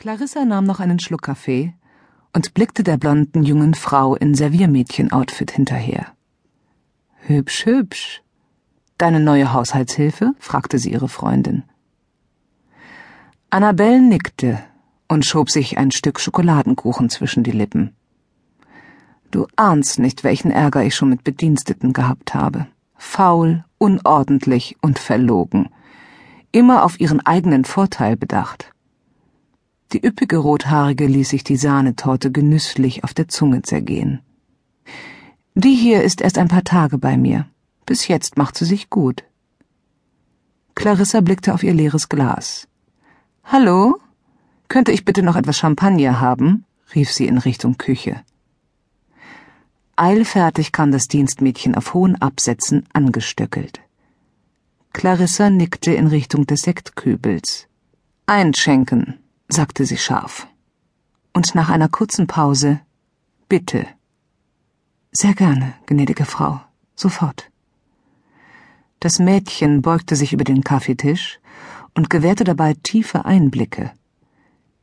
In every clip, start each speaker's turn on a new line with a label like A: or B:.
A: Clarissa nahm noch einen Schluck Kaffee und blickte der blonden jungen Frau in Serviermädchen-Outfit hinterher. Hübsch, hübsch. Deine neue Haushaltshilfe? fragte sie ihre Freundin. Annabelle nickte und schob sich ein Stück Schokoladenkuchen zwischen die Lippen. Du ahnst nicht, welchen Ärger ich schon mit Bediensteten gehabt habe. Faul, unordentlich und verlogen. Immer auf ihren eigenen Vorteil bedacht. Die üppige Rothaarige ließ sich die Sahnetorte genüsslich auf der Zunge zergehen. Die hier ist erst ein paar Tage bei mir. Bis jetzt macht sie sich gut. Clarissa blickte auf ihr leeres Glas. Hallo? Könnte ich bitte noch etwas Champagner haben? rief sie in Richtung Küche. Eilfertig kam das Dienstmädchen auf hohen Absätzen angestöckelt. Clarissa nickte in Richtung des Sektkübels. Einschenken, sagte sie scharf. Und nach einer kurzen Pause Bitte. Sehr gerne, gnädige Frau. Sofort. Das Mädchen beugte sich über den Kaffeetisch und gewährte dabei tiefe Einblicke.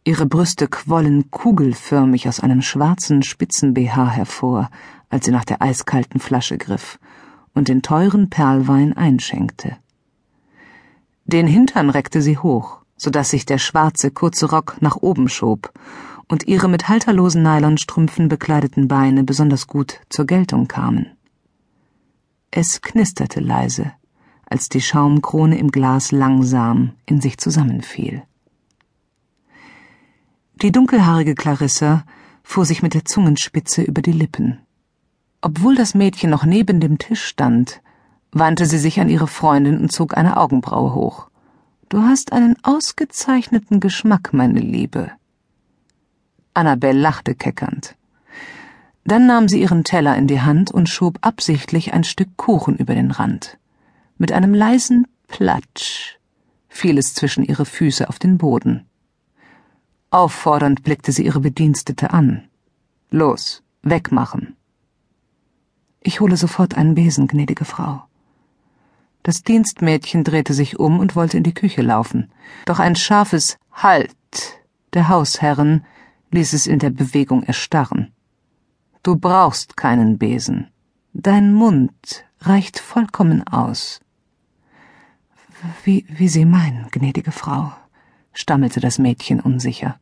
A: Ihre Brüste quollen kugelförmig aus einem schwarzen Spitzen-BH hervor, als sie nach der eiskalten Flasche griff und den teuren Perlwein einschenkte. Den Hintern reckte sie hoch so dass sich der schwarze kurze Rock nach oben schob und ihre mit halterlosen Nylonstrümpfen bekleideten Beine besonders gut zur Geltung kamen. Es knisterte leise, als die Schaumkrone im Glas langsam in sich zusammenfiel. Die dunkelhaarige Clarissa fuhr sich mit der Zungenspitze über die Lippen. Obwohl das Mädchen noch neben dem Tisch stand, wandte sie sich an ihre Freundin und zog eine Augenbraue hoch. Du hast einen ausgezeichneten Geschmack, meine Liebe. Annabelle lachte keckernd. Dann nahm sie ihren Teller in die Hand und schob absichtlich ein Stück Kuchen über den Rand. Mit einem leisen Platsch fiel es zwischen ihre Füße auf den Boden. Auffordernd blickte sie ihre Bedienstete an. Los, wegmachen. Ich hole sofort einen Besen, gnädige Frau. Das Dienstmädchen drehte sich um und wollte in die Küche laufen. Doch ein scharfes Halt der Hausherren ließ es in der Bewegung erstarren. Du brauchst keinen Besen. Dein Mund reicht vollkommen aus. Wie, wie Sie meinen, gnädige Frau, stammelte das Mädchen unsicher.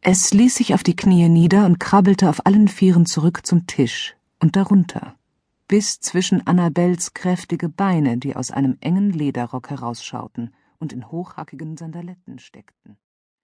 A: Es ließ sich auf die Knie nieder und krabbelte auf allen Vieren zurück zum Tisch und darunter bis zwischen Annabels kräftige Beine, die aus einem engen Lederrock herausschauten und in hochhackigen Sandaletten steckten.